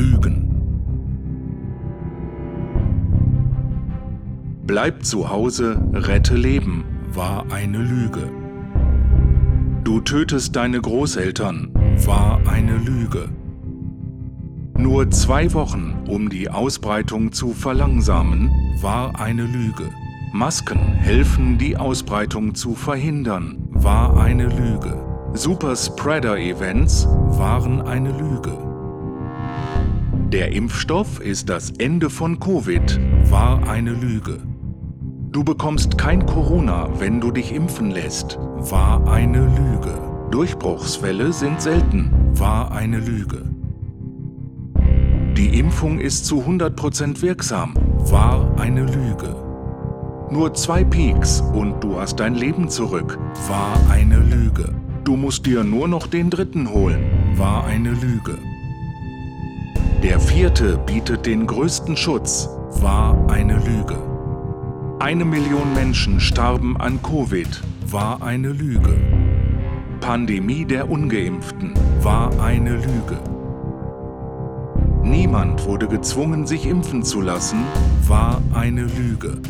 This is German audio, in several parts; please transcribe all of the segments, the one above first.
Lügen. Bleib zu Hause, rette Leben war eine Lüge. Du tötest deine Großeltern war eine Lüge. Nur zwei Wochen, um die Ausbreitung zu verlangsamen, war eine Lüge. Masken helfen, die Ausbreitung zu verhindern, war eine Lüge. Superspreader-Events waren eine Lüge. Der Impfstoff ist das Ende von Covid, war eine Lüge. Du bekommst kein Corona, wenn du dich impfen lässt, war eine Lüge. Durchbruchsfälle sind selten, war eine Lüge. Die Impfung ist zu 100% wirksam, war eine Lüge. Nur zwei Peaks und du hast dein Leben zurück, war eine Lüge. Du musst dir nur noch den dritten holen, war eine Lüge. Der vierte bietet den größten Schutz, war eine Lüge. Eine Million Menschen starben an Covid, war eine Lüge. Pandemie der Ungeimpften war eine Lüge. Niemand wurde gezwungen, sich impfen zu lassen, war eine Lüge.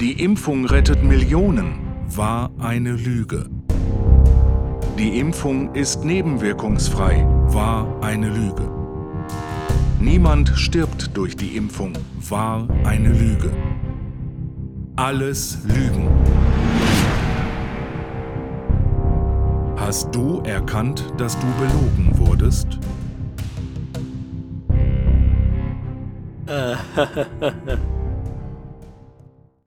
Die Impfung rettet Millionen, war eine Lüge. Die Impfung ist nebenwirkungsfrei, war eine Lüge. Niemand stirbt durch die Impfung, war eine Lüge. Alles Lügen. Hast du erkannt, dass du belogen wurdest?